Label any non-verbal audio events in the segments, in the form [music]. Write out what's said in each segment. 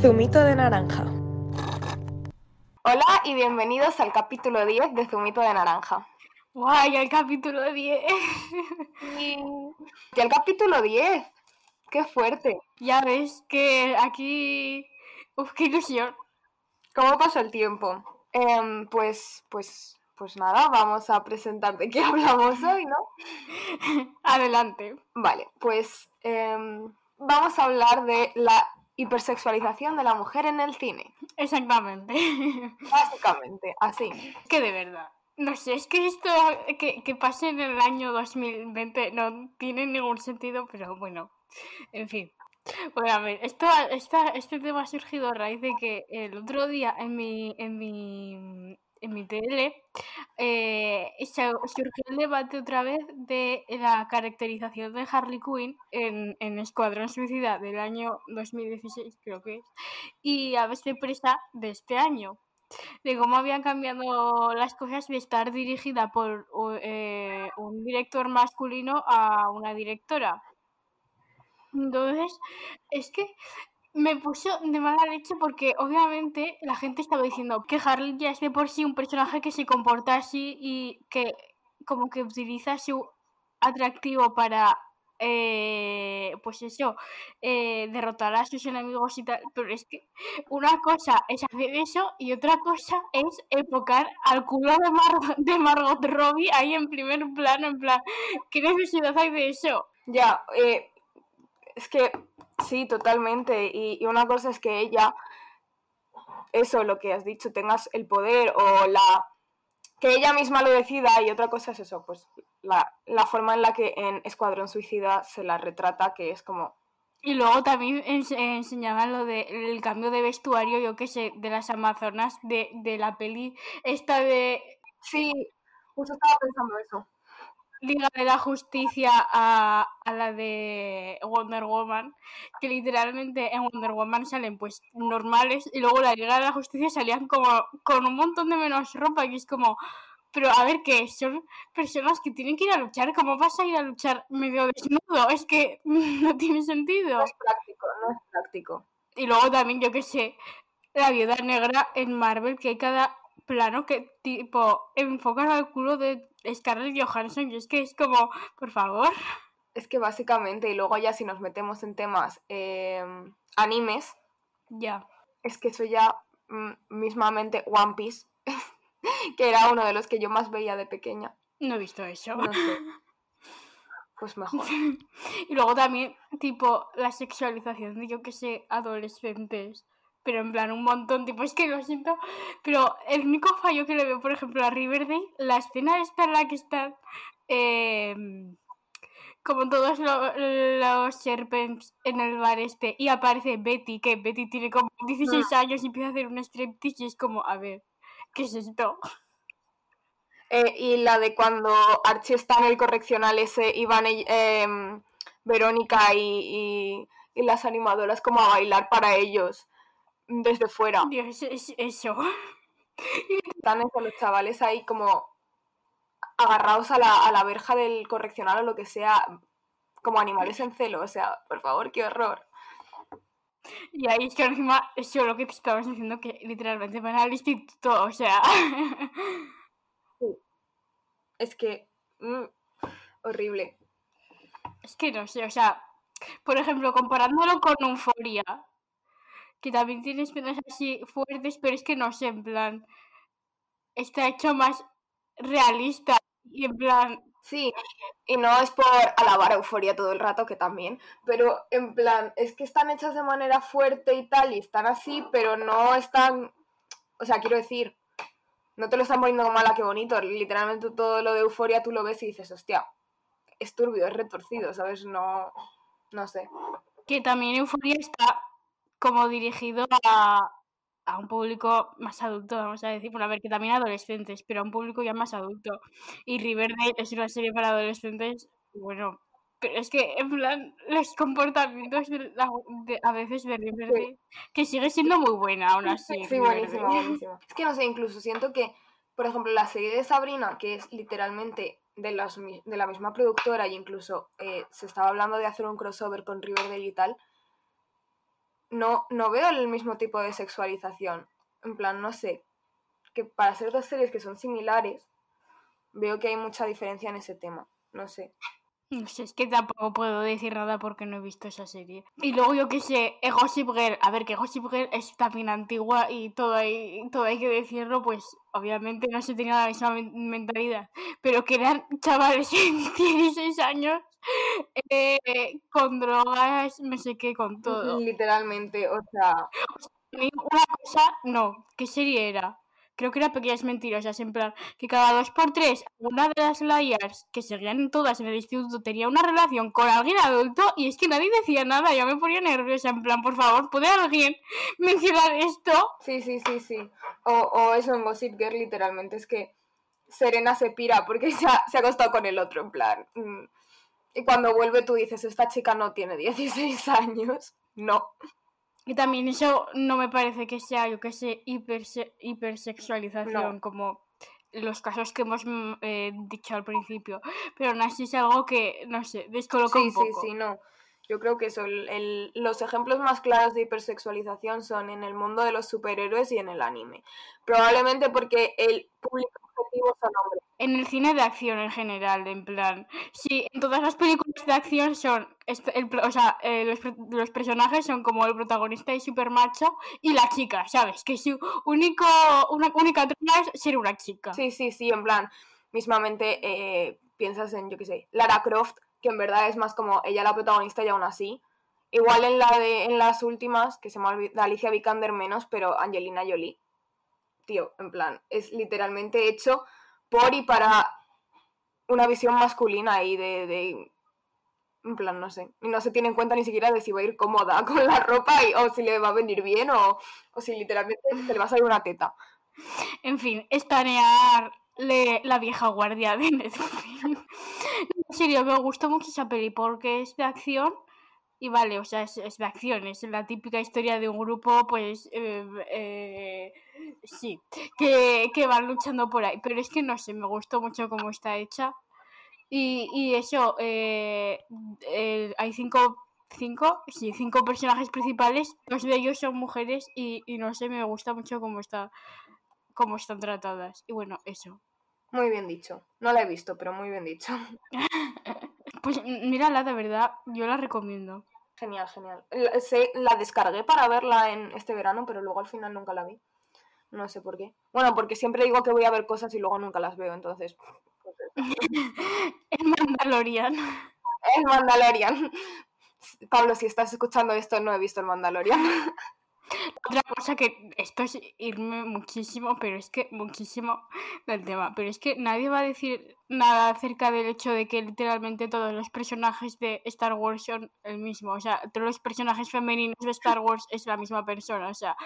Zumito de naranja. Hola y bienvenidos al capítulo 10 de Zumito de Naranja. ¡Guay! El capítulo 10. Y el capítulo 10. ¡Qué fuerte! ya ves que aquí. Uf, qué ilusión. ¿Cómo pasó el tiempo? Em, pues, pues, pues nada, vamos a presentar de qué [laughs] hablamos hoy, ¿no? Adelante. Vale, pues em, vamos a hablar de la hipersexualización de la mujer en el cine. Exactamente. [laughs] Básicamente, así. que de verdad. No sé, es que esto que, que pase en el año 2020 no tiene ningún sentido, pero bueno, en fin. Bueno, a ver, esto, esta, este tema ha surgido a raíz de que el otro día en mi, en mi, en mi tele eh, surgió el debate otra vez de la caracterización de Harley Quinn en, en Escuadrón Suicida del año 2016, creo que es, y a veces presa de este año de cómo habían cambiado las cosas de estar dirigida por eh, un director masculino a una directora. Entonces, es que me puso de mala leche porque obviamente la gente estaba diciendo que Harley ya es de por sí un personaje que se comporta así y que como que utiliza su atractivo para, eh, pues eso, eh, derrotar a sus enemigos y tal. Pero es que una cosa es hacer eso y otra cosa es enfocar al culo de, Mar- de Margot Robbie ahí en primer plano, en plan, ¿qué necesidad hay de eso? Ya, eh, es que sí, totalmente. Y, y una cosa es que ella, eso, lo que has dicho, tengas el poder o la... que ella misma lo decida y otra cosa es eso, pues la, la forma en la que en Escuadrón Suicida se la retrata, que es como... Y luego también ens- enseñaban lo del cambio de vestuario, yo qué sé, de las Amazonas, de, de la peli esta de Sí, justo estaba pensando eso. Liga de la Justicia a, a la de Wonder Woman, que literalmente en Wonder Woman salen pues normales y luego la Liga de la Justicia salían como con un montón de menos ropa y es como, pero a ver qué, son personas que tienen que ir a luchar, ¿cómo vas a ir a luchar medio desnudo? Es que [laughs] no tiene sentido. No es práctico, no es práctico. Y luego también, yo qué sé, la viuda negra en Marvel, que hay cada plano que tipo enfocan al culo de Scarlett Johansson y es que es como, por favor. Es que básicamente, y luego ya si nos metemos en temas eh, animes, Ya. es que eso ya mm, mismamente One Piece, [laughs] que era uno de los que yo más veía de pequeña. No he visto eso. No sé. [laughs] Pues mejor. y luego también, tipo, la sexualización de, yo qué sé, adolescentes. Pero en plan, un montón, tipo, es que lo siento. Pero el único fallo que le veo, por ejemplo, a Riverdale, la escena esta en la que están. eh, como todos lo- los serpents en el bar este. Y aparece Betty, que Betty tiene como 16 años y empieza a hacer un striptease. Y es como, a ver, ¿qué es esto? Eh, y la de cuando Archie está en el correccional ese, y van em, Verónica y, y- y las animadoras como a bailar para ellos desde fuera. Dios, es eso. [laughs] Están eso, los chavales ahí como agarrados a la, a la verja del correccional o lo que sea, como animales en celo. O sea, por favor, qué horror. Y ahí es que encima, eso lo que te estabas diciendo, que literalmente van al instituto, o sea. [laughs] Es que... mm, horrible. es que no sé, o sea, por ejemplo, comparándolo con Euforia, que también tiene escenas así fuertes, pero es que no sé, en plan. Está hecho más realista y en plan. Sí, y no es por alabar Euforia todo el rato, que también, pero en plan, es que están hechas de manera fuerte y tal, y están así, pero no están, o sea, quiero decir, no te lo están poniendo como ala, qué bonito, literalmente todo lo de Euforia tú lo ves y dices, hostia, es turbio, es retorcido, ¿sabes? No, no sé. Que también Euforia está como dirigido a, a un público más adulto, vamos a decir. Bueno, a ver, que también adolescentes, pero a un público ya más adulto. Y Riverdale es una serie para adolescentes, bueno, pero es que, en plan, los comportamientos de la- de- a veces de Riverdale, que sigue siendo muy buena aún así. Sí, Riverdale. buenísimo, buenísimo. Es que no sé, incluso siento que, por ejemplo, la serie de Sabrina, que es literalmente de, las de la misma productora, y incluso eh, se estaba hablando de hacer un crossover con Riverdale y tal, no, no veo el mismo tipo de sexualización. En plan, no sé, que para ser dos series que son similares, veo que hay mucha diferencia en ese tema. No sé. No sé, es que tampoco puedo decir nada porque no he visto esa serie. Y luego yo que sé, eh, Gossip Girl, a ver, que Gossip Girl es también antigua y todo hay, todo hay que decirlo, pues obviamente no se tenía la misma mentalidad, pero que eran chavales [laughs] de 16 años [laughs] eh, con drogas, no sé qué, con todo. Literalmente, o sea... Una cosa, no, ¿qué serie era? creo que era Pequeñas Mentirosas, en plan, que cada dos por tres una de las liars que seguían todas en el instituto tenía una relación con alguien adulto y es que nadie decía nada, yo me ponía nerviosa, en plan, por favor, ¿puede alguien [laughs] mencionar esto? Sí, sí, sí, sí. O, o eso en Gossip Girl, literalmente, es que Serena se pira porque [laughs] se ha, se ha acostado con el otro, en plan. Mm. Y cuando vuelve tú dices, esta chica no tiene 16 años. No. Y también eso no me parece que sea, yo que sé, hiperse hipersexualización, como los casos que hemos mm, eh, dicho al principio. Pero aún así es algo que, no sé, descoloca un poco. Sí, sí, no. Yo creo que eso, los ejemplos más claros de hipersexualización son en el mundo de los superhéroes y en el anime. Probablemente porque el público objetivo son hombres. En el cine de acción en general, en plan. Sí, en todas las películas de acción son. o sea, eh, los, personajes son como el protagonista y super macho y la chica, ¿sabes? Que su único, una única trama es ser una chica. Sí, sí, sí, en plan. Mismamente eh, piensas en, yo qué sé, Lara Croft que en verdad es más como ella la protagonista y aún así. Igual en la de en las últimas, que se olvidado, Alicia Vikander menos, pero Angelina Jolie. Tío, en plan, es literalmente hecho por y para una visión masculina y de, de en plan, no sé. Y no se tiene en cuenta ni siquiera de si va a ir cómoda [laughs] con la ropa o si le va a venir bien o, o si literalmente se le va a salir una teta. En fin, estanear la vieja guardia de Netflix. Serio, me gustó mucho esa peli porque es de acción y vale, o sea, es, de acción, es la típica historia de un grupo, pues, eh, eh, sí, que, que, van luchando por ahí. Pero es que no sé, me gustó mucho cómo está hecha. Y, y eso, eh, hay cinco, cinco, sí, cinco personajes principales, dos de ellos son mujeres y, y no sé, me gusta mucho cómo está cómo están tratadas. Y bueno, eso. Muy bien dicho. No la he visto, pero muy bien dicho. [laughs] pues mírala, de verdad, yo la recomiendo. Genial, genial. La, descargué para verla en este verano, pero luego al final nunca la vi. No sé por qué. Bueno, porque siempre digo que voy a ver cosas y luego nunca las veo, entonces. [laughs] El Mandalorian. El Mandalorian. Pablo, si estás escuchando esto, no he visto el Mandalorian. [laughs] Otra cosa que esto es irme muchísimo, pero es que muchísimo del tema. Pero es que nadie va a decir nada acerca del hecho de que literalmente todos los personajes de Star Wars son el mismo. O sea, todos los personajes femeninos de Star Wars es la misma persona. O sea,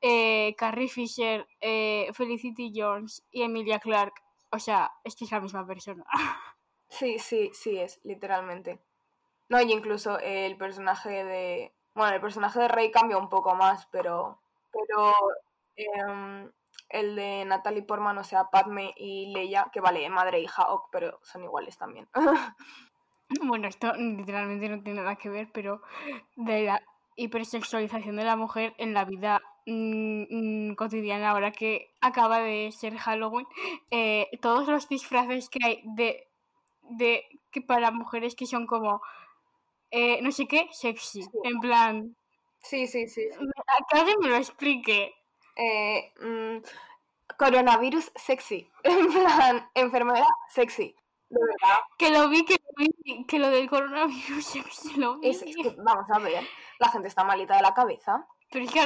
eh, Carrie Fisher, eh, Felicity Jones y Emilia Clark. O sea, es que es la misma persona. Sí, sí, sí, es, literalmente. No, y incluso el personaje de, bueno, el personaje de Rey cambia un poco más, pero, pero em, el de Natalie Portman, o sea, Padme y Leia, que vale, madre e hija, pero son iguales también. [laughs] bueno, esto literalmente no tiene nada que ver, pero de la hipersexualización de la mujer en la vida mm, mm, cotidiana, ahora que acaba de ser Halloween, eh, todos los disfraces que hay de, de que para mujeres que son como eh, no sé qué, sexy. En plan. Sí, sí, sí. Que alguien me lo explique. Eh, mm, coronavirus sexy. [laughs] En plan, enfermedad sexy. De verdad. Que lo vi, que lo vi, que lo del coronavirus [laughs] sexy lo vi. Es, que, vamos a ver, la gente está malita de la cabeza. Pero es que,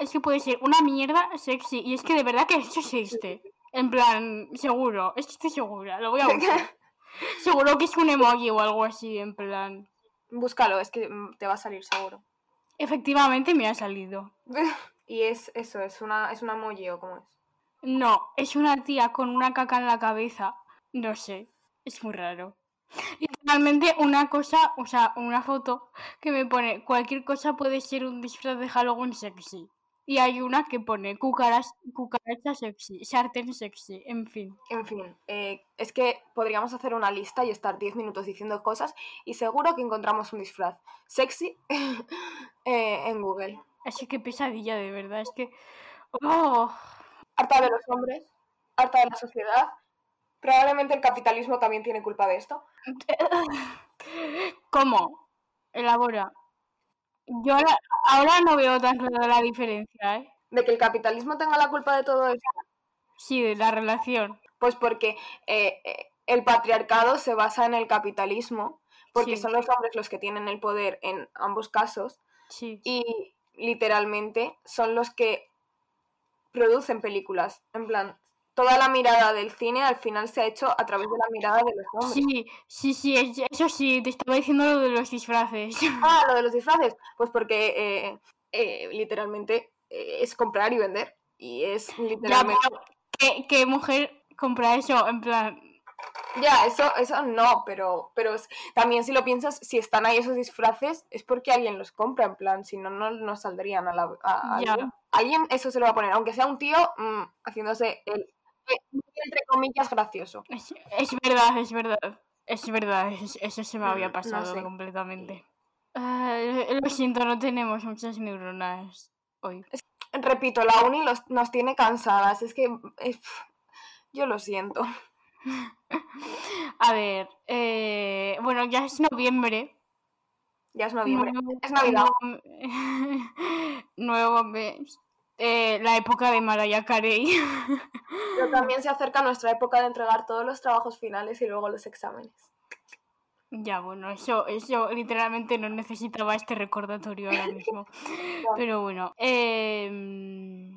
es que puede ser una mierda sexy. Y es que de verdad que eso existe. En plan, seguro. Es que estoy segura. Lo voy a [laughs] buscar. seguro que es un emoji o algo así, en plan. Búscalo, es que mm, te va a salir seguro. Efectivamente me ha salido. [laughs] y es eso, es una, es una emoji o cómo es. No, es una tía con una caca en la cabeza. No sé, es muy raro. Literalmente una cosa, o sea, una foto que me pone cualquier cosa puede ser un disfraz de Halloween sexy. Y hay una que pone cucaracha sexy, sartén sexy, en fin. En fin, eh, es que podríamos hacer una lista y estar 10 minutos diciendo cosas y seguro que encontramos un disfraz sexy [laughs] eh, en Google. Es que pesadilla, de verdad. Es que. ¡Oh! Harta de los hombres, harta de la sociedad. Probablemente el capitalismo también tiene culpa de esto. [laughs] ¿Cómo? Elabora. Yo ahora, ahora no veo tan clara la diferencia, ¿eh? De que el capitalismo tenga la culpa de todo esto. Sí, de la relación. Pues porque eh, eh, el patriarcado se basa en el capitalismo, porque Sí. son los hombres los que tienen el poder en ambos casos, Sí. y literalmente son los que producen películas. En plan, toda la mirada del cine al final se ha hecho a través de la mirada de los hombres. Sí, sí, sí, es- eso sí, te estaba diciendo lo de los disfraces. [laughs] Ah, lo de los disfraces. Pues porque eh, eh, literalmente eh, es comprar y vender. Y es literalmente. ¿qué, mujer compra eso? En plan, Ya, eso, eso no, pero, pero es- también si lo piensas, si están ahí esos disfraces, es porque alguien los compra, en plan, si no, no, no saldrían a la... a- a Ya. alguien. Alguien eso se lo va a poner, aunque sea un tío mm, haciéndose el- entre comillas, gracioso. es, es verdad, es verdad. Es verdad, es- eso se me había Mm, no pasado sé. completamente. Ah, lo siento, no tenemos muchas neuronas hoy. Repito, la uni los- nos tiene cansadas, es que... es- yo lo siento. [laughs] A ver, eh, bueno, ya es noviembre. Ya es noviembre. Nuevo- Es Navidad. nuevo- [laughs] Nuevo mes. Eh, la época de Mariah Carey. [laughs] Pero también se acerca nuestra época de entregar todos los trabajos finales y luego los exámenes. Ya, bueno, eso, eso literalmente no necesitaba este recordatorio ahora mismo. [laughs] Pero bueno. em,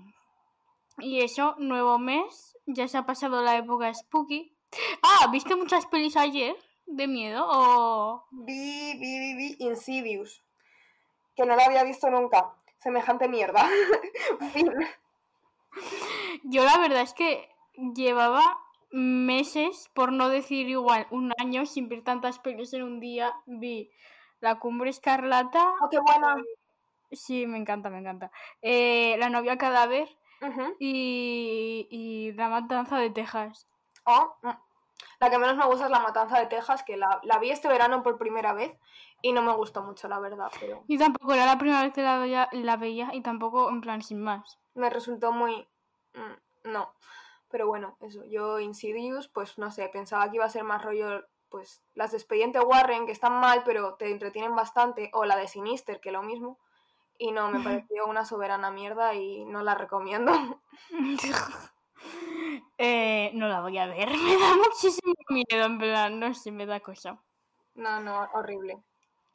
y eso, nuevo mes. Ya se ha pasado la época spooky. Ah, ¿viste muchas pelis ayer? ¿De miedo? O. Vi, vi, vi, vi Insidious. Que no lo había visto nunca. Semejante mierda. [laughs] Fin. Yo la verdad es que llevaba meses, por no decir igual un año, sin ver tantas pelis en un día. Vi La Cumbre Escarlata. Oh, qué buena. Sí, me encanta, me encanta. Eh, la novia cadáver y La Matanza de Texas. Oh, mm. La que menos me gusta es La Matanza de Texas, que la, la vi este verano por primera vez y no me gustó mucho, la verdad, pero Y tampoco era la primera vez que la veía, la veía y tampoco en plan sin más. me resultó muy... mm, no. Pero bueno, eso. Yo Insidious, pues no sé, pensaba que iba a ser más rollo, pues las de Expediente Warren, que están mal, pero te entretienen bastante, o la de Sinister, que lo mismo. Y no, me [laughs] pareció una soberana mierda y no la recomiendo. [laughs] Eh, no la voy a ver, [laughs] me da muchísimo miedo, en plan, no sé, me da cosa. No, no, horrible.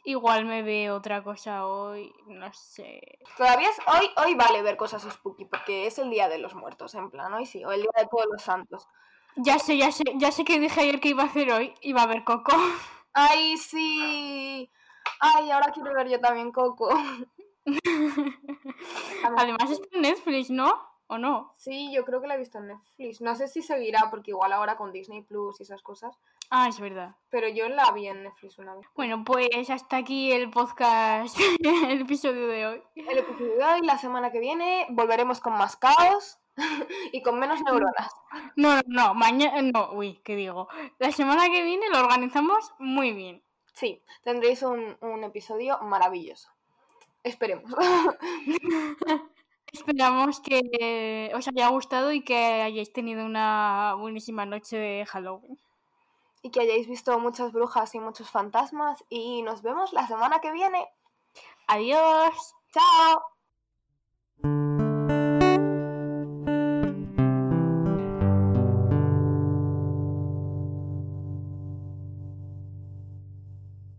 Igual me ve otra cosa hoy, no sé. Todavía es, hoy, hoy vale ver cosas spooky, porque es el día de los muertos, en plan, hoy sí, o el día de todos los santos. Ya sé, ya sé, ya sé que dije ayer que iba a hacer hoy, iba a ver Coco. [laughs] ¡Ay, sí! Ay, ahora quiero ver yo también Coco. [laughs] Además está en Netflix, ¿no? ¿O no? Sí, yo creo que la he visto en Netflix. No sé si seguirá, porque igual ahora con Disney Plus y esas cosas. Ah, es verdad. Pero yo la vi en Netflix una vez. Bueno, pues hasta aquí el podcast, [laughs] el episodio de hoy. El episodio de hoy, la semana que viene, volveremos con más caos [laughs] y con menos neuronas. No, no, no, mañana, no, uy, ¿qué digo? La semana que viene lo organizamos muy bien. Sí, tendréis un, un episodio maravilloso. Esperemos. [laughs] Esperamos que os haya gustado y que hayáis tenido una buenísima noche de Halloween. y que hayáis visto muchas brujas y muchos fantasmas. Y nos vemos la semana que viene. Adiós. ¡Chao!